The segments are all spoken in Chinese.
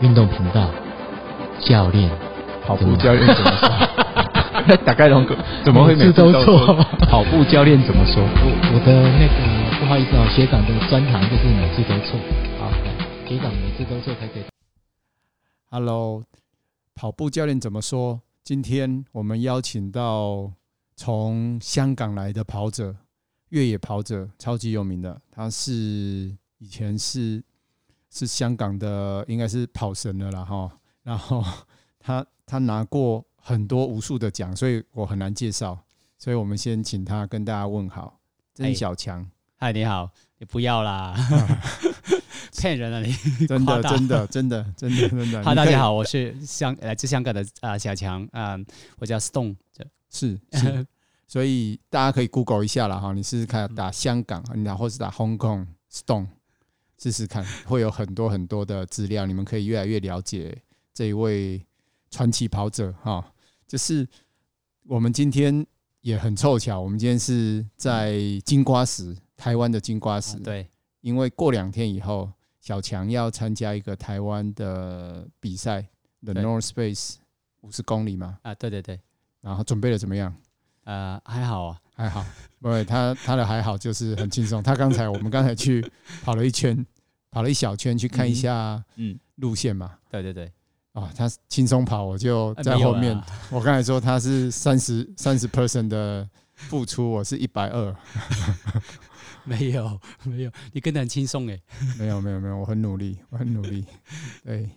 运动频道教练，跑步教练怎么说？大概龙哥 怎么会每次都错？跑步教练怎么说？我我的那个不好意思啊，学长的专长就是每次都错。好，学长每次都错才可以。Hello，跑步教练怎么说？今天我们邀请到从香港来的跑者，越野跑者，超级有名的，他是以前是。是香港的，应该是跑神了啦哈。然后他他拿过很多无数的奖，所以我很难介绍。所以我们先请他跟大家问好。曾小强，嗨，你好，你不要啦，骗人了你，真的真的真的真的真的。好，大家好，我是香来自香港的啊小强啊，我叫 Stone，是是，所以大家可以 Google 一下了哈，你试试看打香港，然后是打 Hong Kong Stone。试试看，会有很多很多的资料，你们可以越来越了解这一位传奇跑者哈。就是我们今天也很凑巧，我们今天是在金瓜石，台湾的金瓜石。对，因为过两天以后，小强要参加一个台湾的比赛，The North Space 五十公里嘛。啊，对对对。然后准备的怎么样？呃，还好啊。还好，不会，他他的还好就是很轻松。他刚才我们刚才去跑了一圈，跑了一小圈去看一下嗯路线嘛。对对对，哦，他轻松跑，我就在后面。我刚才说他是三十三十 percent 的付出，我是一百二。没有没有，你跟得很轻松哎。没有没有没有，我很努力，我很努力。对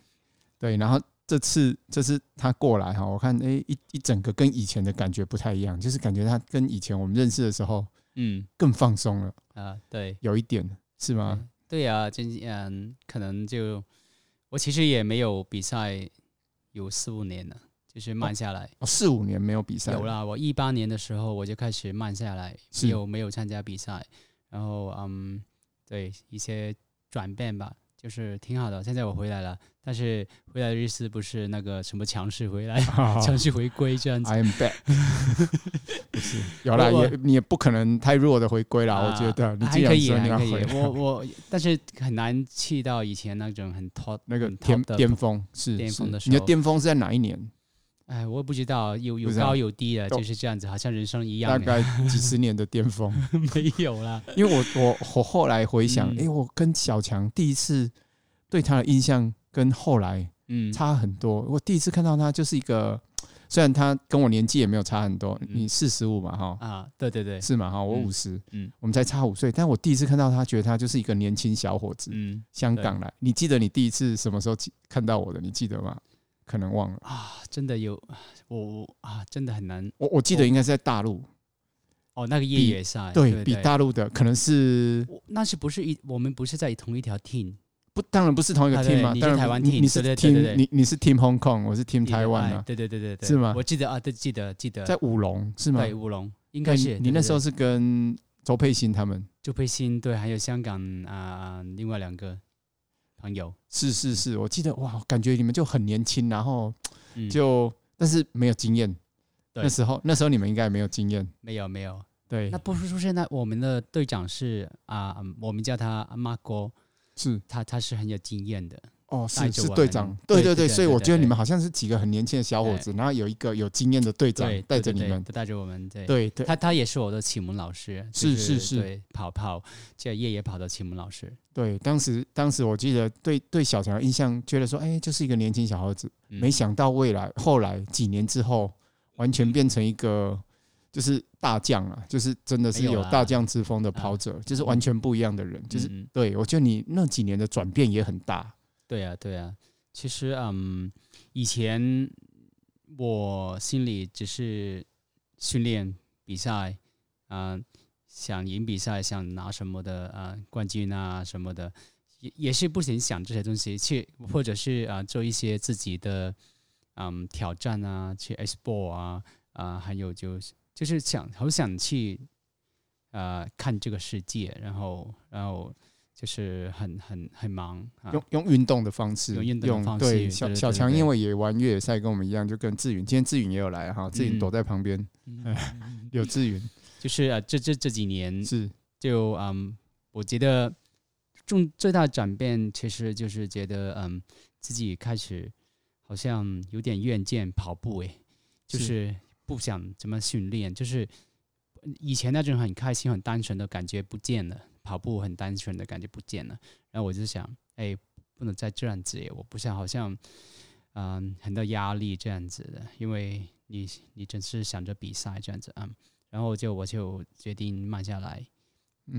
对，然后。这次这次他过来哈，我看哎一一整个跟以前的感觉不太一样，就是感觉他跟以前我们认识的时候，嗯，更放松了。啊，对，有一点是吗？嗯、对啊，今嗯，可能就我其实也没有比赛有四五年了，就是慢下来，哦，四五年没有比赛，有啦，我一八年的时候我就开始慢下来，没有没有参加比赛，然后嗯，对一些转变吧。就是挺好的，现在我回来了，但是回来的意思不是那个什么强势回来，强势回归这样子。I am back，不是有啦，也你也不可能太弱的回归了，我觉得你还可以，还可以。我我，但是很难去到以前那种很 top 那个巅巅峰，是巅峰的时候。你的巅峰是在哪一年？哎，我也不知道，有有高有低的，就是这样子，好像人生一样。大概几十年的巅峰。没有啦，因为我我我后来回想，哎、嗯。欸，我跟小强第一次对他的印象跟后来嗯。差很多。我第一次看到他就是一个，虽然他跟我年纪也没有差很多，你四十五嘛哈啊，对对对，是嘛哈，我五十，嗯，我们才差五岁，但我第一次看到他，觉得他就是一个年轻小伙子，嗯，香港来，你记得你第一次什么时候看到我的？你记得吗？可能忘了啊，真的有我啊，真的很难。我我记得应该是在大陆哦，那个夜野赛对，比大陆的可能是那是不是一我们不是在同一条 team？不，当然不是同一个 team 嘛。你是台湾 team，你是 team，你你是 team Hong Kong，我是 team 台湾的。对对对对对，是吗？我记得啊，对，记得记得在五龙是吗？对，五龙应该是。你那时候是跟周佩欣他们？周佩欣对，还有香港啊，另外两个。朋友。是是是，我记得哇，感觉你们就很年轻，然后就、嗯、但是没有经验。那时候那时候你们应该没有经验，没有没有。对，那波叔叔现在我们的队长是啊，我们叫他阿妈哥，是。他他是很有经验的。哦，是是队长，对对对，所以我觉得你们好像是几个很年轻的小伙子，然后有一个有经验的队长带着你们，带着我们。对。对，他他也是我的启蒙老师，是是是，跑跑这夜夜跑的启蒙老师。对，当时当时我记得对对小强的印象，觉得说，哎，就是一个年轻小伙子，没想到未来后来几年之后，完全变成一个就是大将了，就是真的是有大将之风的跑者，就是完全不一样的人，就是对我觉得你那几年的转变也很大。对啊，对啊。其实，嗯，以前我心里只是训练比赛，啊、想赢比赛，想拿什么的啊、冠军啊什么的，也也是不停想这些东西，去或者是啊、做一些自己的嗯挑战啊，去 explore 啊啊、还有就是就是想好想去啊、看这个世界，然后然后。就是很很很忙，用用运动的方式，用运动的方式。对，小小强因为也玩越野赛，跟我们一样，就跟志云，今天志云也有来哈，志云躲在旁边，有志云。就是啊，这这这几年是就嗯，我觉得重最大的转变其实就是觉得，嗯，自己开始好像有点厌倦跑步，诶，就是不想怎么训练，就是以前那种很开心、很单纯的感觉不见了，跑步很单纯的感觉不见了。然后我就想，哎，不能再这样子，我不想好像，嗯，很多压力这样子的，因为你你只是想着比赛这样子，嗯，然后就我就决定慢下来。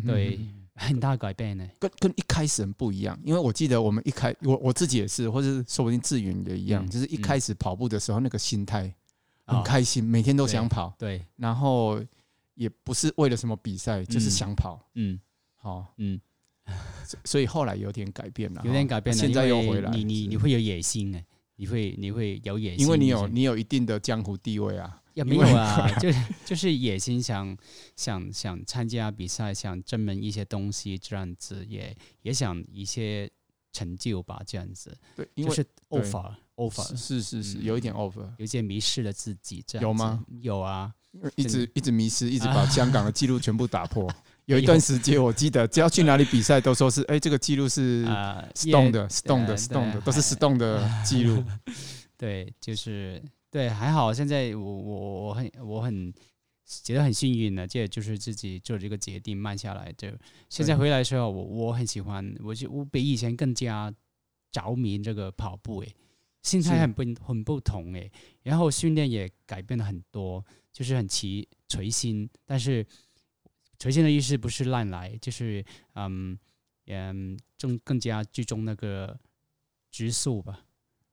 对，很大改变呢，跟跟一开始很不一样。因为我记得我们一开，我我自己也是，或者是说不定志云也一样，就是一开始跑步的时候，那个心态很开心，每天都想跑。对，然后也不是为了什么比赛，就是想跑。嗯，好，嗯，所以后来有点改变了，有点改变了。现在又回来，你你你会有野心哎，你会你会有野心，因为你有你有一定的江湖地位啊。也没有啊，就是就是野心想想想参加比赛，想证明一些东西，这样子也也想一些成就吧，这样子。对，就是 offer offer 是是是，有一点 offer，有一些迷失了自己，这样有吗？有啊，一直一直迷失，一直把香港的记录全部打破。有一段时间，我记得只要去哪里比赛，都说是哎，这个记录是 stone 的 stone 的 stone 的，都是 stone 的记录。对，就是。对，还好。现在我我我很我很觉得很幸运的，这就是自己做这个决定，慢下来。就现在回来的时候，我我很喜欢，我就我比以前更加着迷这个跑步，诶，心态很不很不同，诶，然后训练也改变了很多，就是很齐随心。但是随心的意思不是乱来，就是嗯嗯，更更加注重那个质素吧，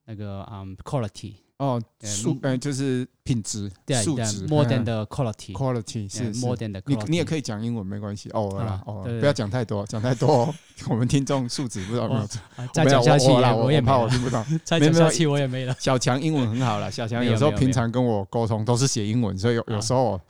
那个嗯 quality。哦，素呃就是品质，素质，more than the quality，quality 是 more than the。你你也可以讲英文，没关系。偶尔啦，哦，不要讲太多，讲太多，我们听众素质不知道有没有。再讲下去，我也怕我听不到。再讲下去，我也没了。小强英文很好了，小强有时候平常跟我沟通都是写英文，所以有有时候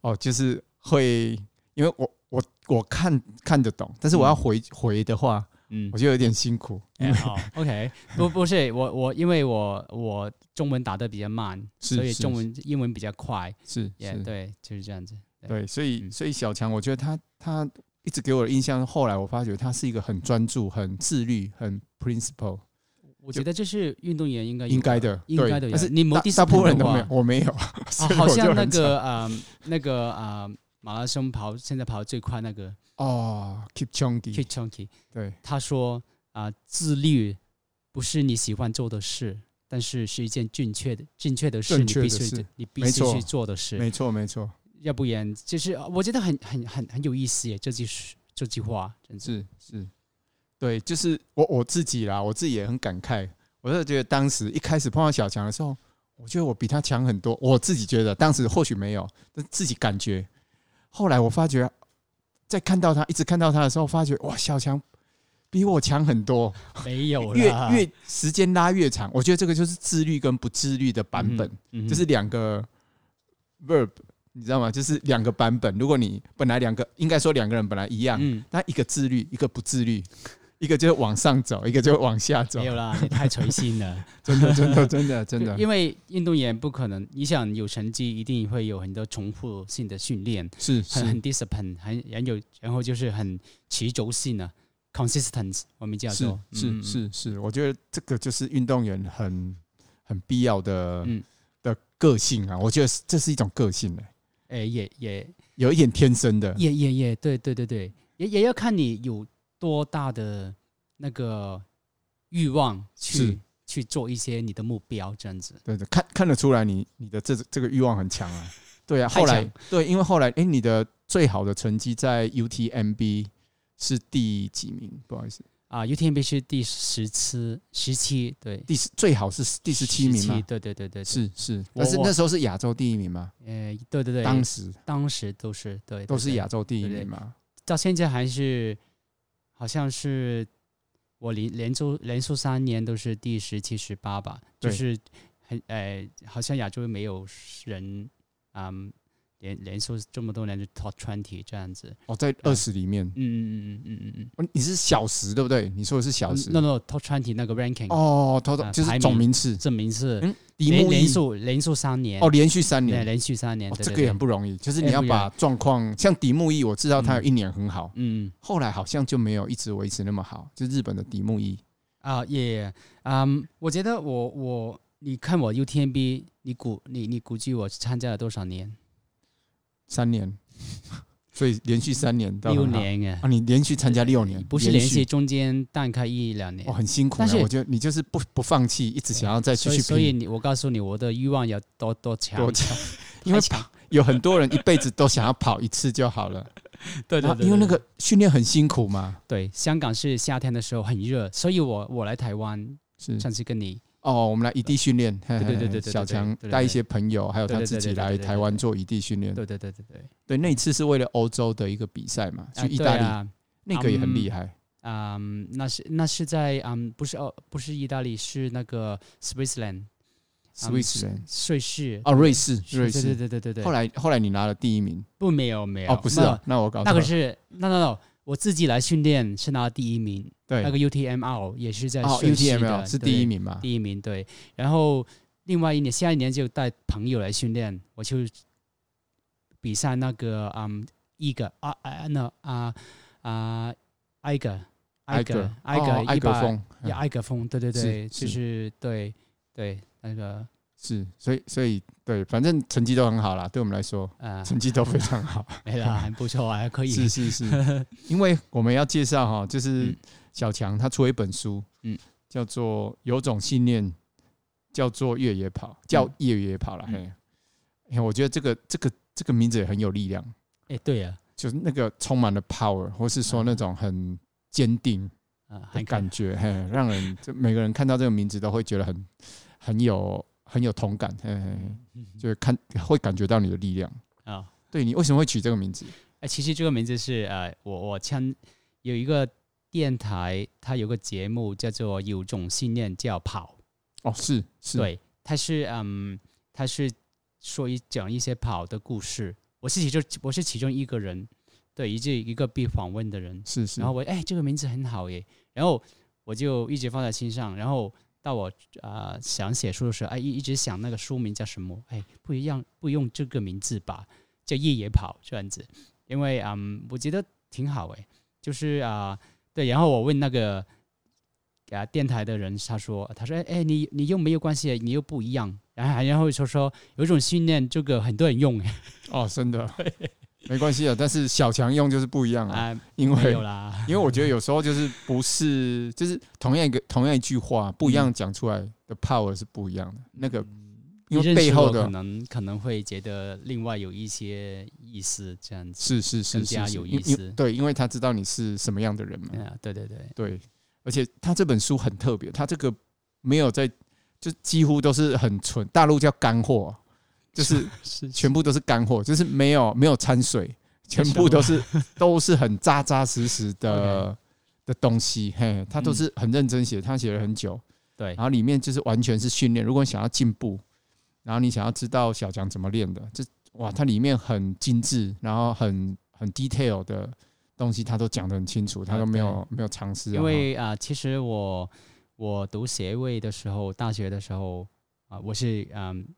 哦，就是会因为我我我看看得懂，但是我要回回的话。嗯，我就有点辛苦。嗯，好，OK，不，不是我，我因为我我中文打的比较慢，所以中文英文比较快。是，也对，就是这样子。对，所以所以小强，我觉得他他一直给我的印象，后来我发觉他是一个很专注、很自律、很 principle。我觉得这是运动员应该应该的，应该的。但是你大大部分人都没有，我没有。好像那个呃那个呃马拉松跑现在跑得最快那个。哦，Keep Chunky，Keep Chunky，对，他说啊、呃，自律不是你喜欢做的事，但是是一件正确的、正确的事，你必须你必须去做的事。没错，没错。要不然就是我觉得很、很、很、很有意思耶，这句这句话，真是是，对，就是我我自己啦，我自己也很感慨。我就觉得当时一开始碰到小强的时候，我觉得我比他强很多。我自己觉得当时或许没有，但自己感觉。后来我发觉。在看到他，一直看到他的时候，发觉哇，小强比我强很多。没有越越时间拉越长，我觉得这个就是自律跟不自律的版本，嗯嗯、就是两个 verb，你知道吗？就是两个版本。如果你本来两个，应该说两个人本来一样，嗯，但一个自律，一个不自律。一个就是往上走，一个就往下走。没有啦，你太随心了，真的，真的，真的，真的。因为运动员不可能，你想有成绩，一定会有很多重复性的训练，是很很 discipline，很很有，然后就是很持久性的 consistent，我们叫做是是是，我觉得这个就是运动员很很必要的的个性啊，我觉得这是一种个性的，哎，也也。有一点天生的，也也也对对对对，也也要看你有。多大的那个欲望去去做一些你的目标，这样子。对对，看看得出来你你的这这个欲望很强啊。对啊，后来对，因为后来哎，你的最好的成绩在 UTMB 是第几名？不好意思啊，UTMB 是第十七十七，对，第十最好是第十七名嘛？对对对对，是是。但是那时候是亚洲第一名嘛？呃，对对对，当时当时都是对，都是亚洲第一名嘛。到现在还是。好像是我连连续连续三年都是第十七、十八吧，就是很呃，好像亚洲没有人嗯连连续这么多年就 top twenty 这样子。哦，在二十里面。嗯嗯嗯嗯嗯嗯嗯。你是小时对不对？你说的是小时。No no top twenty 那个 ranking。哦，top 就是总名次。总名次。嗯。连连续连续三年。哦，连续三年。对，连续三年。这个也很不容易，就是你要把状况，像迪木一，我知道他有一年很好。嗯。后来好像就没有一直维持那么好，就日本的迪木一。啊也，嗯，我觉得我我你看我 UTMB，你估你你估计我参加了多少年？三年，所以连续三年到六年哎啊！你连续参加六年，不是连续中间断开一两年，哦，很辛苦。但是我觉得你就是不不放弃，一直想要再继续。所以，你我告诉你，我的欲望要多多强，多强？因为跑有很多人一辈子都想要跑一次就好了。对对对，因为那个训练很辛苦嘛。对，香港是夏天的时候很热，所以我我来台湾是上次跟你。哦，我们来异地训练，对对对对，小强带一些朋友，还有他自己来台湾做异地训练。对对对对对，对，那一次是为了欧洲的一个比赛嘛，去意大利，那个也很厉害。嗯，那是那是在嗯，不是哦，不是意大利，是那个 Switzerland，Switzerland，瑞士。哦，瑞士，瑞士，对对对对对。后来后来你拿了第一名？不，没有没有。哦，不是啊，那我搞。那个是，no no no。我自己来训练是拿了第一名，对，那个 UTMR 也是在哦，UTMR 是第一名嘛，第一名对。然后另外一年，下一年就带朋友来训练，我就比赛那个嗯，一个啊啊那啊啊艾格艾格艾格一百呀埃格峰，对对对，就是对对那个。是，所以所以对，反正成绩都很好啦，对我们来说，呃，成绩都非常好，没啦，很不错啊，还可以。是是是，因为我们要介绍哈，就是小强他出了一本书，嗯，叫做《有种信念叫做越野跑》，叫越野跑了。嘿，你看，我觉得这个这个这个名字也很有力量。哎，对呀，就是那个充满了 power，或是说那种很坚定啊，很感觉，嘿，让人就每个人看到这个名字都会觉得很很有。很有同感，嘿嘿就是看会感觉到你的力量啊。哦、对，你为什么会取这个名字？哎，其实这个名字是呃，我我签有一个电台，它有个节目叫做《有种信念叫跑》。哦，是是，对，它是嗯，它是说一讲一些跑的故事。我是其中我是其中一个人，对，一这一个被访问的人。是是。然后我哎，这个名字很好耶，然后我就一直放在心上，然后。到我啊、呃、想写书的时候，哎，一一直想那个书名叫什么？哎，不一样，不用这个名字吧，叫夜夜跑这样子，因为嗯，我觉得挺好哎，就是啊、呃，对，然后我问那个啊电台的人，他说，他说，哎哎，你你又没有关系，你又不一样，然后然后说说有一种训练，这个很多人用，哦，真的。没关系啊，但是小强用就是不一样啊，因为 因为我觉得有时候就是不是就是同样一个同样一句话不一样讲出来的 power 是不一样的。那个因为背后的可能可能会觉得另外有一些意思，这样子是是是更加有意思。对，因为他知道你是什么样的人嘛。对对对对，而且他这本书很特别，他这个没有在就几乎都是很纯，大陆叫干货。就是全部都是干货，就是没有没有掺水，全部都是 都是很扎扎实实的的东西。嘿，他都是很认真写，他写了很久。对，然后里面就是完全是训练。如果你想要进步，然后你想要知道小强怎么练的，这哇，它里面很精致，然后很很 detail 的东西，他都讲得很清楚，他都没有没有尝试。因为啊，其实我我读学位的时候，大学的时候啊，我是嗯。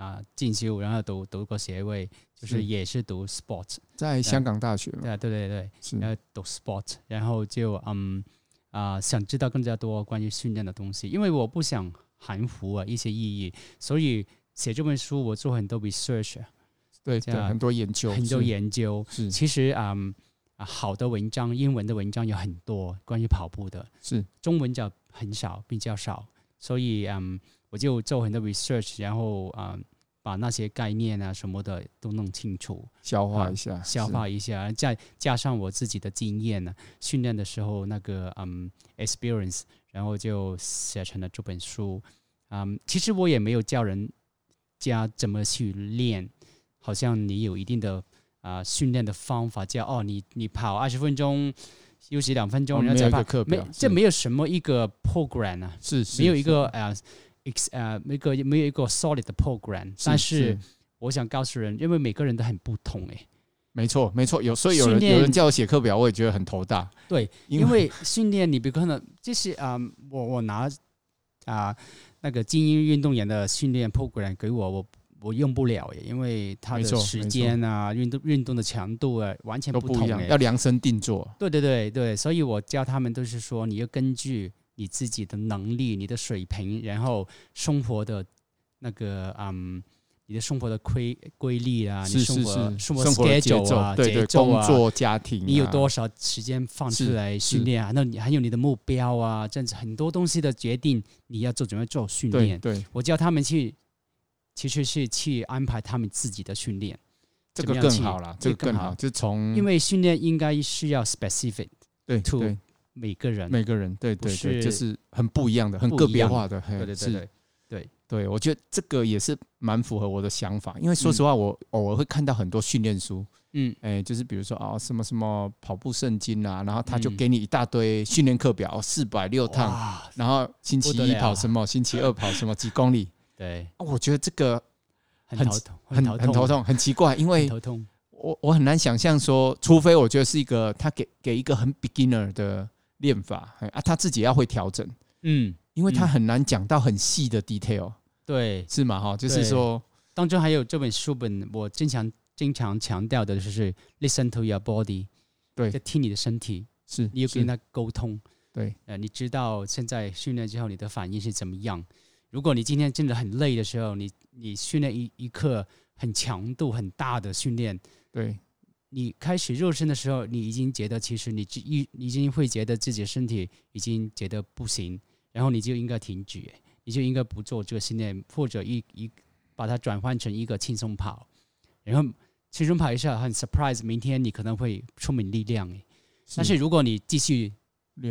啊，进修然后读读个学位，就是也是读 sport，在香港大学。对对对对，然后读 sport，然后就嗯啊，想知道更加多关于训练的东西，因为我不想含糊啊一些意义，所以写这本书我做很多 research，对对，很多研究，很多研究。是，其实嗯啊，好的文章，英文的文章有很多关于跑步的，是。中文叫很少，比较少，所以嗯。我就做很多 research，然后啊、呃，把那些概念啊什么的都弄清楚，消化一下，呃、消化一下，是再加上我自己的经验呢，训练的时候那个嗯 experience，然后就写成了这本书。嗯，其实我也没有教人家怎么去练，好像你有一定的啊、呃、训练的方法，叫哦，你你跑二十分钟，休息两分钟，然后再跑，没，这没有什么一个 program 啊，是，是没有一个呃。呃，那个没有一个 solid 的 program，但是我想告诉人，因为每个人都很不同哎。没错，没错，有所以有人有人叫我写课表，我也觉得很头大。对，因为训练你，比如可能就是啊、呃，我我拿啊、呃、那个精英运动员的训练 program 给我，我我用不了耶，因为他的时间啊，运动运动的强度啊，完全不同，不一样，要量身定做。对对对对，所以我教他们都是说，你要根据你自己的能力、你的水平，然后生活的那个嗯。你的生活的规规律啊，你生活生活 schedule 啊，对对，工作家庭，你有多少时间放出来训练啊？那你还有你的目标啊，这样子很多东西的决定，你要做怎么做训练？对，我叫他们去，其实是去安排他们自己的训练，这个更好了，这个更好，就从因为训练应该需要 specific，对，to 每个人，每个人，对对对，就是很不一样的，很个别化的，对对对。对。对，我觉得这个也是蛮符合我的想法，因为说实话，我偶尔会看到很多训练书，嗯，哎，就是比如说啊，什么什么跑步圣经啊，然后他就给你一大堆训练课表，四百六趟，然后星期一跑什么，星期二 跑什么几公里，对，我觉得这个很头痛，很很头痛，很奇怪，因为头痛。我我很难想象说，除非我觉得是一个他给给一个很 beginner 的练法，啊，他自己要会调整，嗯。因为他很难讲到很细的 detail，对，是吗？哈，就是说当中还有这本书本，我经常经常强调的就是 listen to your body，对，在听你的身体，是你有跟他沟通，对，呃，你知道现在训练之后你的反应是怎么样？如果你今天真的很累的时候，你你训练一一课很强度很大的训练，对，你开始热身的时候，你已经觉得其实你已已经会觉得自己身体已经觉得不行。然后你就应该停止，你就应该不做这个训练，或者一一把它转换成一个轻松跑。然后轻松跑一下很 surprise，明天你可能会充满力量。但是如果你继续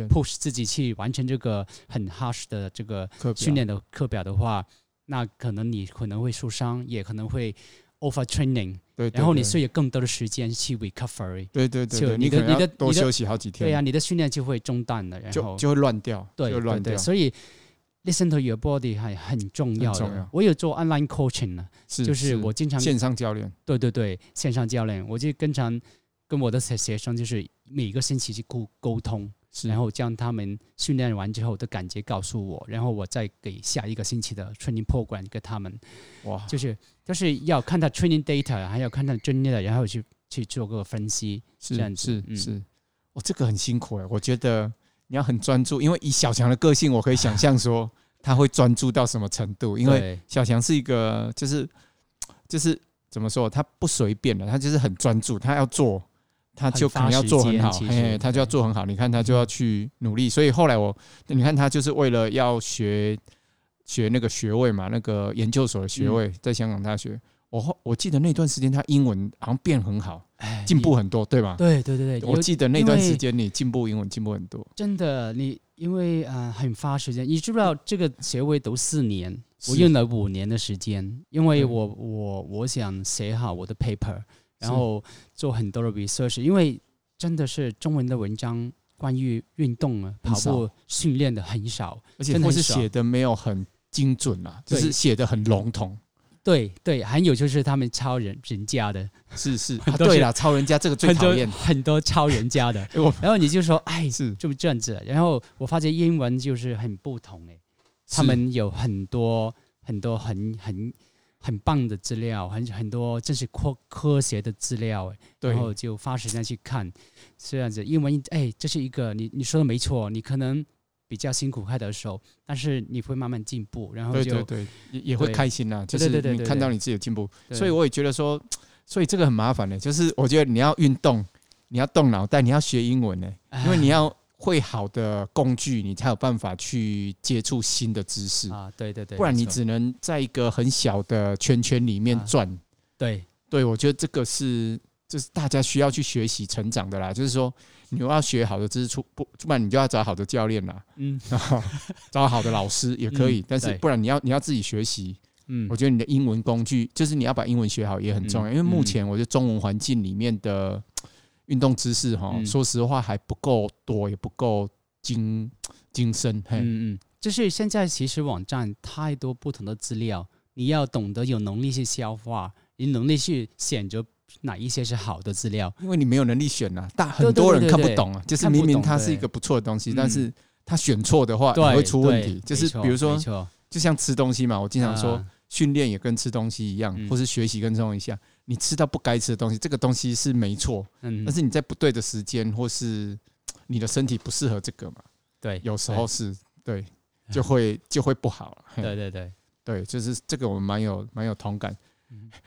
push 自己去完成这个很 harsh 的这个训练的课表的话，那可能你可能会受伤，也可能会 overtraining 对，然后你睡有更多的时间去 recovery。对对对，就你的你的多休息好几天。对呀，你的训练就会中断了，然后就会乱掉。对对对，所以 listen to your body 还很重要的。我有做 online coaching 呢，就是我经常线上教练。对对对，线上教练，我就经常跟我的学学生就是每个星期去沟沟通。然后将他们训练完之后的感觉告诉我，然后我再给下一个星期的 training program 给他们。哇，就是就是要看他 training data，还要看他专业的，然后去去做个分析。是这样子，是是，我、哦、这个很辛苦哎，我觉得你要很专注，因为以小强的个性，我可以想象说 他会专注到什么程度。因为小强是一个，就是就是怎么说，他不随便的，他就是很专注，他要做。他就可能要做很好，嘿，他就要做很好。你看，他就要去努力。所以后来我，你看他就是为了要学学那个学位嘛，那个研究所的学位，在香港大学。我我记得那段时间他英文好像变很好，进步很多，对吧？对对对对，我记得那段时间你进步英文进步很多。真的，你因为啊很花时间，你知不知道这个学位读四年，我用了五年的时间，因为我我我想写好我的 paper。然后做很多的 research，因为真的是中文的文章关于运动啊跑步训练的很少，而且或是写的没有很精准啊，就是写的很笼统。对对，还有就是他们抄人人家的，是是，对了，抄人家这个最讨厌，很多抄人家的。然后你就说，哎，是就这样子。然后我发现英文就是很不同诶，他们有很多很多很很。很棒的资料，很很多，这是科科学的资料，然后就花时间去看，这样子。英文，哎，这是一个你你说的没错，你可能比较辛苦开的时候，但是你会慢慢进步，然后就对对对，也也会开心呐，就是你看到你自己的进步，所以我也觉得说，所以这个很麻烦的，就是我觉得你要运动，你要动脑袋，你要学英文呢，因为你要。会好的工具，你才有办法去接触新的知识啊！对对对，不然你只能在一个很小的圈圈里面转。对对，我觉得这个是就是大家需要去学习成长的啦。就是说，你要学好的知识出不，不然你就要找好的教练啦。嗯，找好的老师也可以，但是不然你要你要自己学习。嗯，我觉得你的英文工具，就是你要把英文学好也很重要，因为目前我觉得中文环境里面的。运动知识哈，说实话还不够多，也不够精精深。嗯嗯，就是现在其实网站太多不同的资料，你要懂得有能力去消化，你能力去选择哪一些是好的资料，因为你没有能力选啊，但很多人看不懂啊，就是明明它是一个不错的东西，但是他选错的话也会出问题。就是比如说，就像吃东西嘛，我经常说训练也跟吃东西一样，或是学习跟这种一样，你吃到不该吃的东西，这个东西是没错，但是你在不对的时间，或是你的身体不适合这个嘛，对，有时候是对，就会就会不好了。对对对对，就是这个我们蛮有蛮有同感。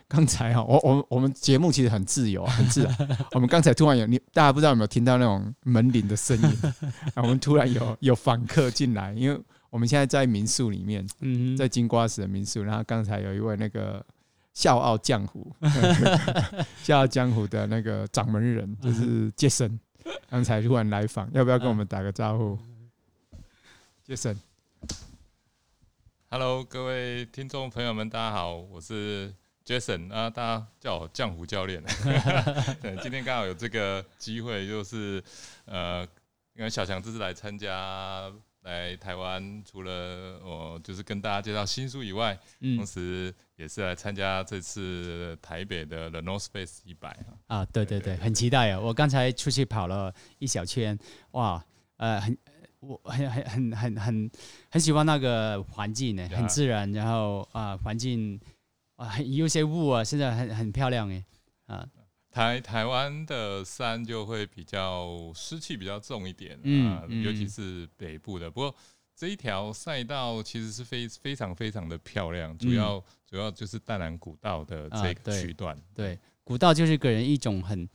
刚才哈，我我我们节目其实很自由，很自然。我们刚才突然有你，大家不知道有没有听到那种门铃的声音？我们突然有有访客进来，因为我们现在在民宿里面，在金瓜石的民宿。然后刚才有一位那个笑傲江湖，笑傲江湖的那个掌门人就是杰森，刚才突然来访，要不要跟我们打个招呼？杰森，Hello，各位听众朋友们，大家好，我是。杰森啊，大家叫我江湖教练。对，今天刚好有这个机会，就是呃，因为小强这次来参加来台湾，除了我就是跟大家介绍新书以外，嗯、同时也是来参加这次台北的 The North Face 一百啊。对对对，很期待啊！我刚才出去跑了一小圈，哇，呃，很我很很很很很很喜欢那个环境呢，很自然，然后啊，环境。啊，有些雾啊，现在很很漂亮诶。啊，台台湾的山就会比较湿气比较重一点，嗯，啊、尤其是北部的。不过这一条赛道其实是非非常非常的漂亮，主要、嗯、主要就是淡蓝古道的这个区段、啊对。对，古道就是给人一种很，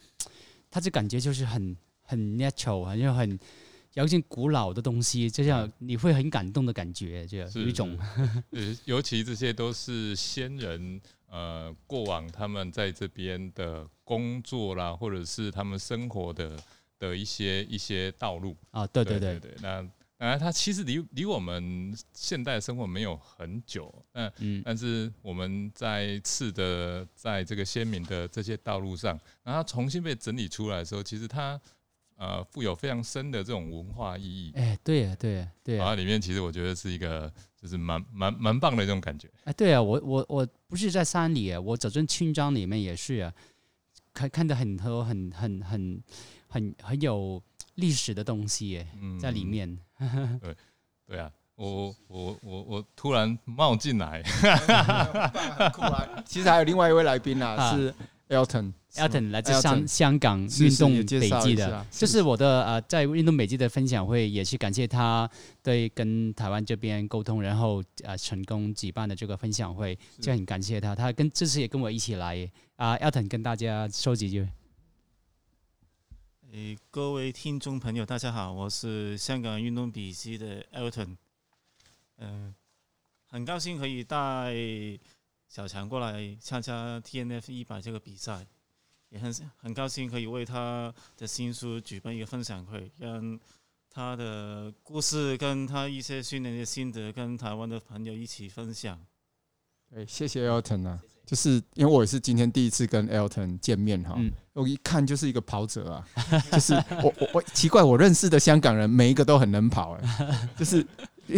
它这感觉就是很很 natural，好像很。有一些古老的东西，就像你会很感动的感觉，就有一种。呃，尤其这些都是先人呃过往他们在这边的工作啦，或者是他们生活的的一些一些道路啊。对对对对，对，那啊，它其实离离我们现代生活没有很久，嗯嗯，但是我们在次的在这个先民的这些道路上，然后重新被整理出来的时候，其实它。呃，富有非常深的这种文化意义。哎，对呀，对呀，对呀。然后里面其实我觉得是一个，就是蛮蛮蛮棒的这种感觉。哎，对啊，我我我不是在山里啊，我走进村庄里面也是啊，看看到很多很很很很很有历史的东西在里面。嗯、对对啊，我我我我突然冒进来，其实还有另外一位来宾啊，啊是 Elton。Elton 来自香香港运动笔记的，这是我的呃，在运动笔记的分享会，也是感谢他对跟台湾这边沟通，然后呃成功举办的这个分享会，就很感谢他。他跟这次也跟我一起来啊，Elton 跟大家说几句。诶，各位听众朋友，大家好，我是香港运动笔记的 Elton，嗯，很高兴可以带小强过来参加 TNF 一百这个比赛。也很很高兴可以为他的新书举办一个分享会，让他的故事跟他一些训练的心得跟台湾的朋友一起分享。对，谢谢 Elton 啊，就是因为我也是今天第一次跟 Elton 见面哈，嗯、我一看就是一个跑者啊，就是我我我奇怪，我认识的香港人每一个都很能跑哎，就是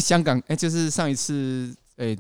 香港哎，就是上一次哎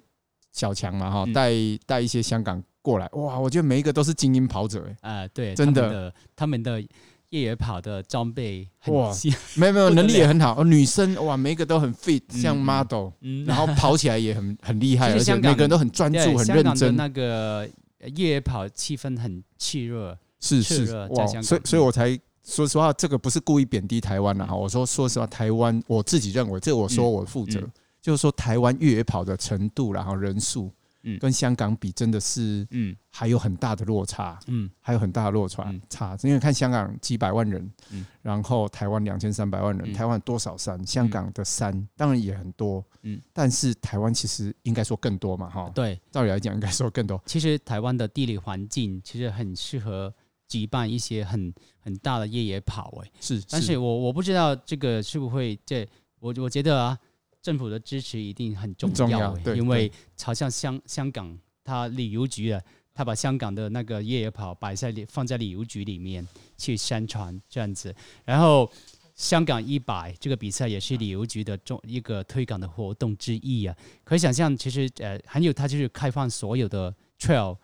小强嘛哈，带带一些香港。过来哇！我觉得每一个都是精英跑者哎啊，对，真的，他们的越野跑的装备哇，没有没有，能力也很好。女生哇，每一个都很 fit，像 model，然后跑起来也很很厉害，而且每个人都很专注、很认真。那个越野跑气氛很炽热，是是哇，所以所以我才说实话，这个不是故意贬低台湾了哈。我说说实话，台湾我自己认为，这我说我负责，就是说台湾越野跑的程度，然后人数。嗯，跟香港比真的是，嗯，还有很大的落差，嗯，还有很大的落差差，因为看香港几百万人，嗯，然后台湾两千三百万人，台湾多少山？香港的山当然也很多，嗯，但是台湾其实应该说更多嘛，哈，对，照理来讲应该说更多。其实台湾的地理环境其实很适合举办一些很很大的越野跑，哎，是，但是我我不知道这个是不会，这我我觉得啊。政府的支持一定很重要，因为好像香香港，它旅游局啊，他把香港的那个越野跑摆在放在旅游局里面去宣传这样子，然后香港一百这个比赛也是旅游局的重一个推广的活动之一啊。可以想象，其实呃，还有它就是开放所有的 trail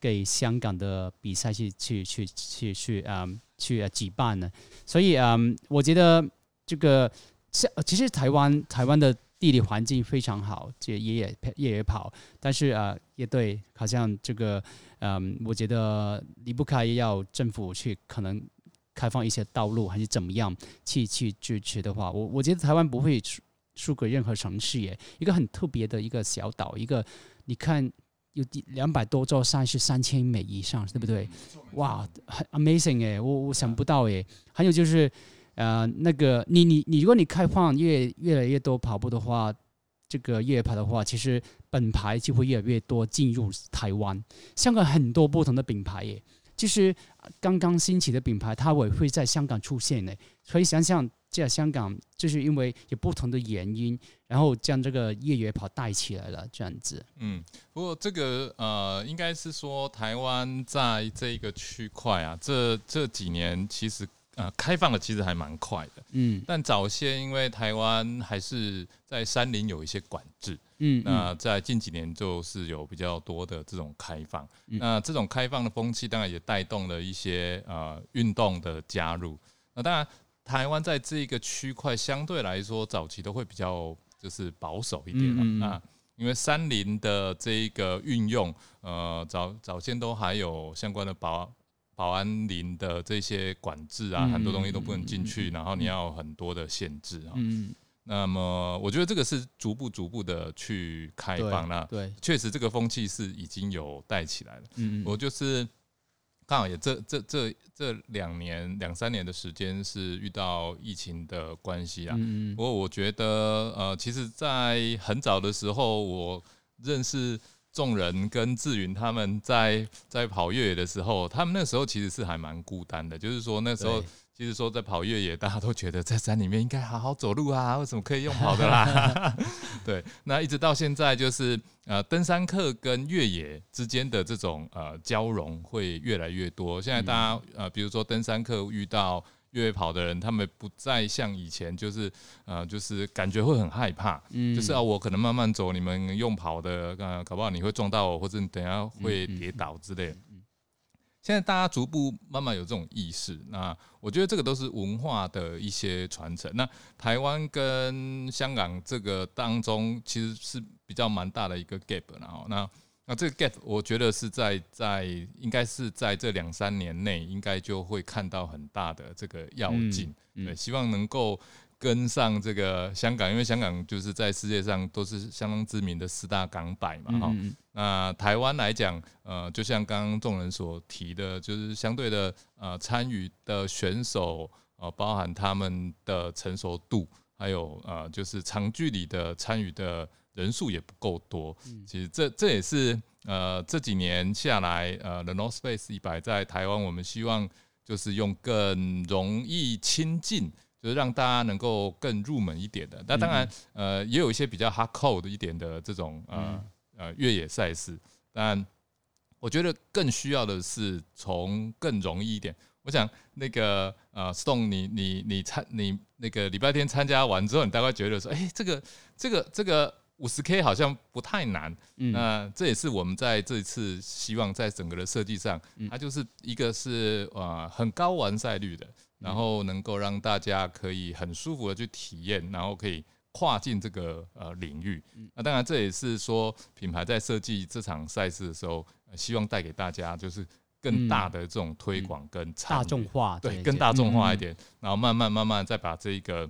给香港的比赛去去去去去啊、嗯、去举办呢。所以嗯，我觉得这个像其实台湾台湾的地理环境非常好，这越野越野跑，但是啊也对，好像这个嗯，我觉得离不开要政府去可能开放一些道路还是怎么样去去支持的话，我我觉得台湾不会输输给任何城市耶，一个很特别的一个小岛，一个你看。有两百多座山是三千米以上，对不对？哇，很 amazing 哎，我我想不到哎。还有就是，呃，那个你你你，如果你开放越越来越多跑步的话，这个越野跑的话，其实品牌就会越来越多进入台湾。香港很多不同的品牌耶，就是刚刚兴起的品牌，它也会在香港出现呢。所以想想。在香港，就是因为有不同的原因，然后将这个越野跑带起来了，这样子。嗯，不过这个呃，应该是说台湾在这一个区块啊，这这几年其实呃开放的其实还蛮快的。嗯，但早先因为台湾还是在山林有一些管制。嗯，那在近几年就是有比较多的这种开放。嗯，那这种开放的风气当然也带动了一些呃运动的加入。那当然。台湾在这个区块相对来说，早期都会比较就是保守一点啊，嗯嗯，因为山林的这一个运用，呃，早早先都还有相关的保保安林的这些管制啊，很多东西都不能进去，然后你要有很多的限制啊。嗯，那么我觉得这个是逐步逐步的去开放，那对，确实这个风气是已经有带起来了。嗯，我就是。刚好也这这这这两年两三年的时间是遇到疫情的关系啊。不过我觉得呃，其实，在很早的时候，我认识仲仁跟志云他们在在跑越野的时候，他们那时候其实是还蛮孤单的，就是说那时候。其实说在跑越野，大家都觉得在山里面应该好好走路啊，为什么可以用跑的啦？对，那一直到现在，就是呃，登山客跟越野之间的这种呃交融会越来越多。现在大家呃，比如说登山客遇到越野跑的人，他们不再像以前，就是呃，就是感觉会很害怕，嗯，就是啊，我可能慢慢走，你们用跑的，呃，搞不好你会撞到我，或者你等下会跌倒之类的。现在大家逐步慢慢有这种意识，那我觉得这个都是文化的一些传承。那台湾跟香港这个当中，其实是比较蛮大的一个 gap。然后，那那这个 gap，我觉得是在在应该是在这两三年内，应该就会看到很大的这个要进。对，希望能够。跟上这个香港，因为香港就是在世界上都是相当知名的四大港百嘛，哈、嗯。那台湾来讲，呃，就像刚刚众人所提的，就是相对的，呃，参与的选手，呃，包含他们的成熟度，还有呃，就是长距离的参与的人数也不够多。嗯、其实这这也是呃这几年下来，呃，The North Face 一百在台湾，我们希望就是用更容易亲近。就是让大家能够更入门一点的，那当然，呃，也有一些比较 hardcore 的一点的这种呃呃越野赛事，但我觉得更需要的是从更容易一点。我想那个呃，Stone，你你你参你那个礼拜天参加完之后，你大概觉得说，哎，这个这个这个五十 K 好像不太难。那这也是我们在这一次希望在整个的设计上，它就是一个是呃很高完赛率的。然后能够让大家可以很舒服的去体验，然后可以跨进这个呃领域。那当然这也是说品牌在设计这场赛事的时候，希望带给大家就是更大的这种推广跟大众化，对，更大众化一点。然后慢慢慢慢再把这一个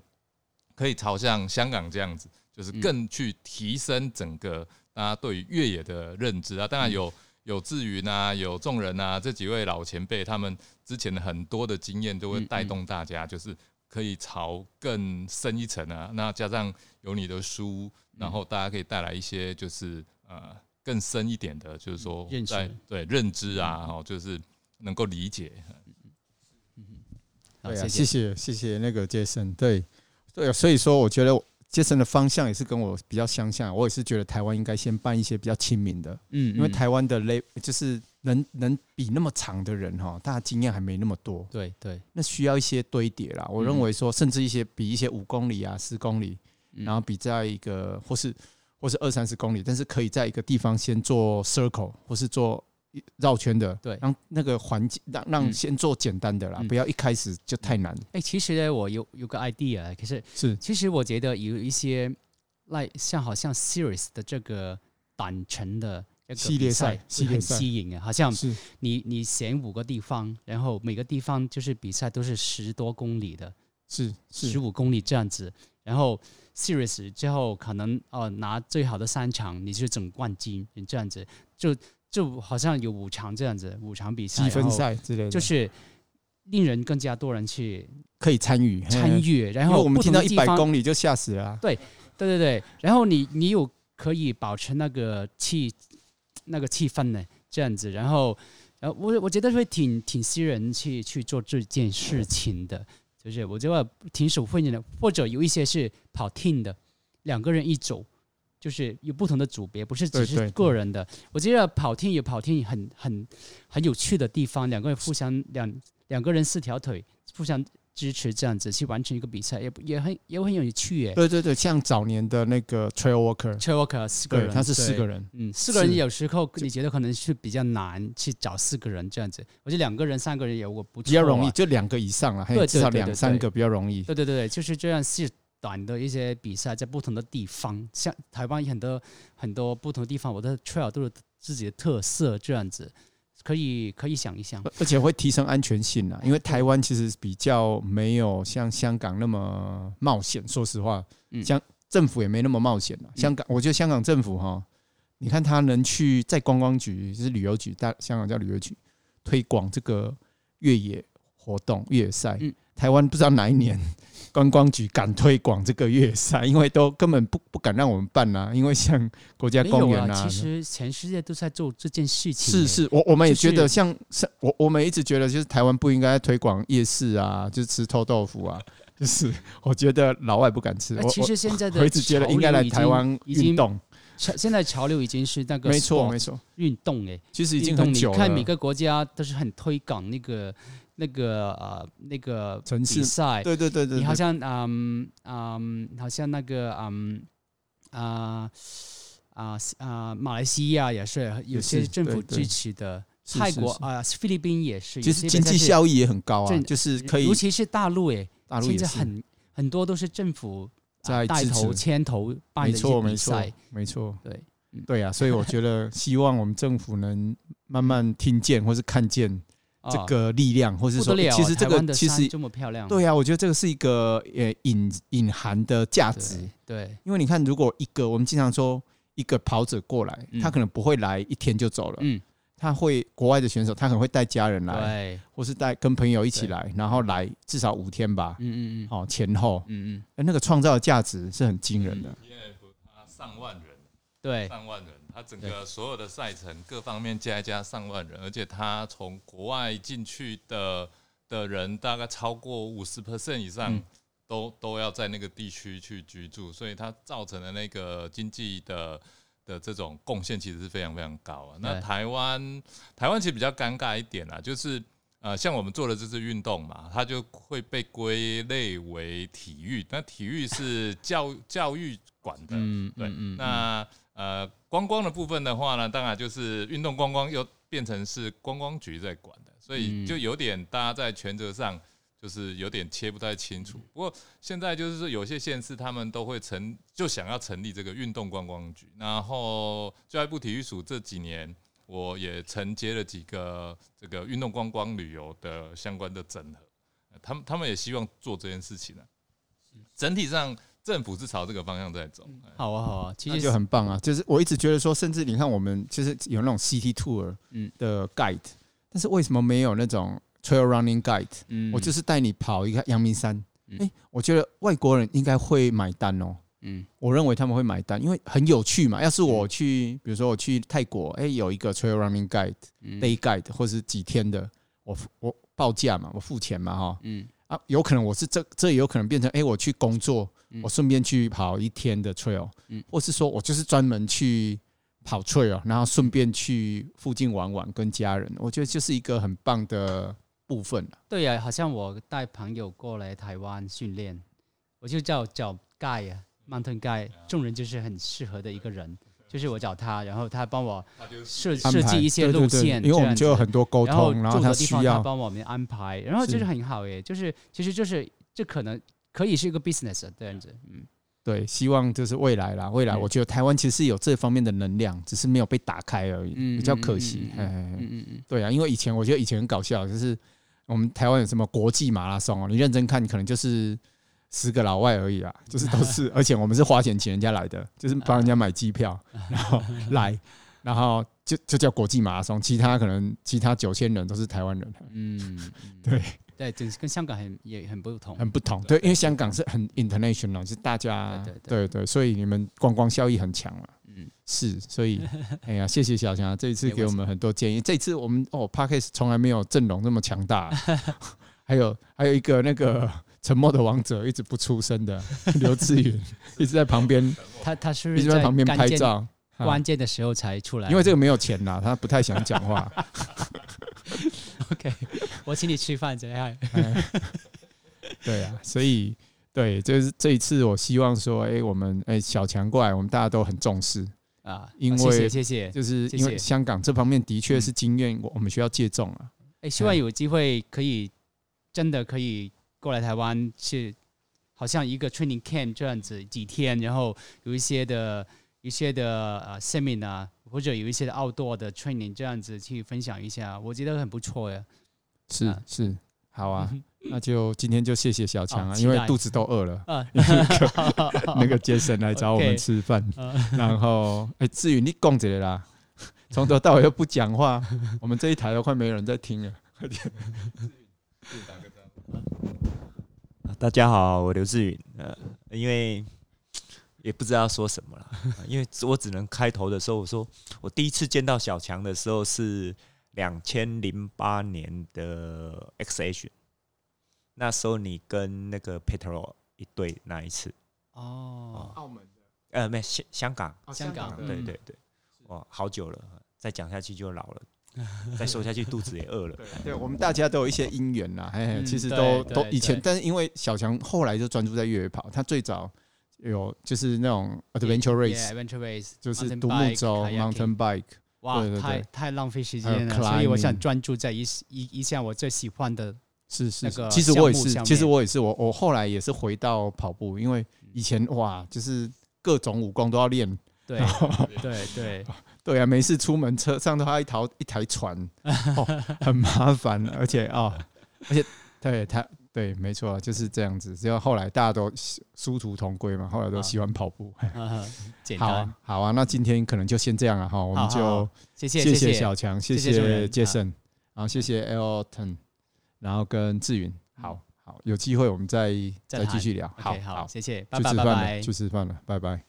可以朝向香港这样子，就是更去提升整个大家对于越野的认知啊。当然有。有志云啊，有众人啊，这几位老前辈，他们之前的很多的经验都会带动大家，就是可以朝更深一层啊。那加上有你的书，然后大家可以带来一些就是呃更深一点的，就是说在对认知啊，然后就是能够理解。嗯，对啊，谢谢谢谢那个杰森，对对，所以说我觉得。杰森的方向也是跟我比较相像，我也是觉得台湾应该先办一些比较亲民的，嗯，因为台湾的累就是能能比那么长的人哈，大家经验还没那么多，对对，那需要一些堆叠啦。我认为说，甚至一些比一些五公里啊、十公里，然后比在一个或是或是二三十公里，但是可以在一个地方先做 circle 或是做绕圈的，对。让那个环境让让先做简单的啦，嗯。不要一开始就太难。哎，其实呢，我有有个 idea，可是是。其实我觉得有一些，like 像好像 series 的这个短程的系列赛比很吸引啊，好像是。你你选五个地方，然后每个地方就是比赛都是十多公里的，是是，十五公里这样子，然后 series 之后可能哦拿最好的三场，你就是总冠军，你这样子就就好像有五场这样子，五场比赛，积分赛之类的，就是令人更加多人去可以参与参。与，然后我们听到一百公里就吓死了啊。对对对，然后你你有可以保持那个气那个气氛呢，这样子，然后然后我我觉得会挺挺吸引人去去做这件事情的，就是我觉得挺受欢迎的，或者有一些是跑 team 的，两个人一组，就是有不同的组别，不是只是个人的。我觉得跑 team 有跑 team 很很很有趣的地方，两个人互相两两个人四条腿互相支持，这样子去完成一个比赛，也也很也很有趣耶。对对对，像早年的那个 Trail Walker，Trail Walker 四个人，他是四个人，嗯，四个人有时候你觉得可能是比较难去找四个人这样子，我觉得两个人、三个人也我不比较容易，就两个以上了，还有至少两三个比较容易。对对对对，就是这样是短的一些比赛，在不同的地方，像台湾有很多很多不同的地方，我的 trail 都有自己的特色，这样子可以可以想一想。而且会提升安全性啊，因为台湾其实比较没有像香港那么冒险。说实话，嗯像政府也没那么冒险啊。香港，我觉得香港政府哈，你看他能去在观光局，就是旅游局，大香港叫旅游局，推广这个越野活动、越野赛嗯。台湾不知道哪一年观光局敢推广这个越野赛，因为都根本不不敢让我们办啊，因为像国家公园有啊，其啊。实全世界都在做这件事情。是，是，我我们也觉得像像我我们一直觉得就是台湾不应该推广夜市啊，就是吃臭豆腐啊，就是 我觉得老外不敢吃。我其实现在的我一直觉得应该来台湾已经运动，潮现在潮流已经是那个没错没错，运动哎，其实已经运动很久了。你看每个国家都是很推广那个那个呃那个城市比赛，对对对对，你好像嗯嗯，好像那个嗯啊啊啊，马来西亚也是有些政府支持的，泰国啊菲律宾也是，其实经济效益也很高啊，就是可以尤其是大陆诶，现大陆也是。在很很多都是政府啊在支带头牵头办没的一些错没错比赛，没错，对嗯。对啊，所以我觉得希望我们政府能慢慢听见或是看见这啊个力量，或是说其实这个其实这么漂亮，对啊，我觉得这个是一个呃隐隐含的价值。对对。因为你看，如果一个我们经常说一个跑者过来，嗯。他可能不会来一天就走了，嗯他会国外的选手，他可能会带家人来，对，或是带跟朋友一起对。来，然后来至少五天吧，嗯嗯嗯。哦前后，嗯嗯，那个创造的价值是很惊人的。因为他上万人，对。上万人，他整个所有的赛程各方面加一加上万人，而且他从国外进去的的人大概超过五十 percent 以上嗯。都，都都要在那个地区去居住，所以它造成的那个经济的的这种贡献其实是非常非常高啊。那台湾台湾其实比较尴尬一点啊，就是呃，像我们做的这次运动嘛，它就会被归类为体育，那体育是教 教育管的，嗯对，嗯嗯，那呃，观光的部分的话呢，当然就是运动观光又变成是观光局在管的，所以就有点大家在权责上就是有点切不太清楚。不过现在就是说，有些县市他们都会成就想要成立这个运动观光局，然后教育部体育署这几年我也承接了几个这个运动观光旅游的相关的整合，他们他们也希望做这件事情呢、整体上。政府是朝这个方向在走。好啊好啊，其那实就很棒啊！就是我一直觉得说，甚至你看我们其实有那种 city tour 嗯的 guide，但是为什么没有那种 trail running guide？嗯我就是带你跑一个阳明山。嗯诶，我觉得外国人应该会买单哦。嗯我认为他们会买单，因为很有趣嘛。要是我去，比如说我去泰国，诶，有一个 trail running guide、嗯 day guide 或是几天的，我我报价嘛，我付钱嘛，哈。嗯啊，有可能我是这这也有可能变成，诶，我去工作，嗯我顺便去跑一天的 trail，嗯或是说我就是专门去跑 trail，然后顺便去附近玩玩，跟家人，我觉得就是一个很棒的部分了。对呀、好像我带朋友过来台湾训练，我就叫叫 Guy 啊，Mountain Guy，众人就是很适合的一个人。就是我找他，然后他帮我设设计一些路线，对对对因为我们就有很多沟通，然后住的地方他需要。他帮我们安排，然后就是是。很好耶，就是其实就是这可能可以是一个 business 这样子，嗯，对，希望就是未来啦，未来嗯我觉得台湾其实是有这方面的能量，只是没有被打开而已，嗯比较可惜。嗯嗯哎哎哎嗯。嗯嗯，对啊，因为以前我觉得以前很搞笑，就是我们台湾有什么国际马拉松哦，你认真看，可能就是十个老外而已啦，就是都是，而且我们是花钱请人家来的，就是帮人家买机票，然后来，然后就就叫国际马拉松，其他可能其他九千人都是台湾人，嗯，嗯对就是跟香港很也很不同，很不同。对，因为香港是很 international，是大家对对对对，所以你们观光效益很强了。嗯，是，所以 哎呀，谢谢小强这一次给我们很多建议。这次我们哦 p a r k e s 从来没有阵容那么强大，还有还有一个那个沉默的王者一直不出声的 刘志远，一直在旁边，他他是不一直在旁边拍照。啊关键的时候才出来，因为这个没有钱呐，他不太想讲话。OK，我请你吃饭怎样？哎 对啊，所以对，就是这一次，我希望说，哎，我们哎小强过来，我们大家都很重视，啊，因谢谢为谢谢，就是因为香港这方面的确是经验，我我们需要借重啊。哎，希望有机会可以真的可以过来台湾，去好像一个 training camp 这样子几天，然后有一些的一些的呃 seminar 或者有一些的 outdoor 的 training 这样子去分享一下，我觉得很不错呀。是啊是，好啊，那就今天就谢谢小强啊，因为肚子都饿了。啊，那个杰森来找我们吃饭，啊然后哎，至于你讲这个啦，从头到尾又不讲话，我们这一台都快没人在听了。大家好，我刘志云。呃，因为也不知道说什么了，因为我只能开头的时候我说，我第一次见到小强的时候是两千零八年的 X H，那时候你跟那个 Petro 一对那一次，哦，澳门的，呃，没香香港，香港对嗯对对，哇，好久了，再讲下去就老了，再说下去肚子也饿了。对对，我们大家都有一些因缘啦，哎，嗯其实都都以前，但是因为小强后来就专注在越野跑，他最早有就是那种 adventure race，，adventure race 就是独木舟 mountain bike，哇对对，对。太太浪费时间了，所以我想专注在一一一项我最喜欢的。是是那个，是其实我也是，其实我也是，我我后来也是回到跑步，因为以前哇，就是各种武功都要练，对 对对，对啊，没事出门车上都还要一条一台船，哦，很麻烦，而且啊，而且对他对，没错，就是这样子。只要后来大家都殊途同归嘛，后来都喜欢跑步。啊 简好啊，，好啊，那今天可能就先这样了哈，我们就好谢谢谢谢小强，谢谢谢谢主任 Jason，然后谢谢 Elton，然后跟志云，好好，有机会我们再再再继续聊。好好，好，谢谢，拜去拜拜拜吃饭了，去。吃饭了，拜拜。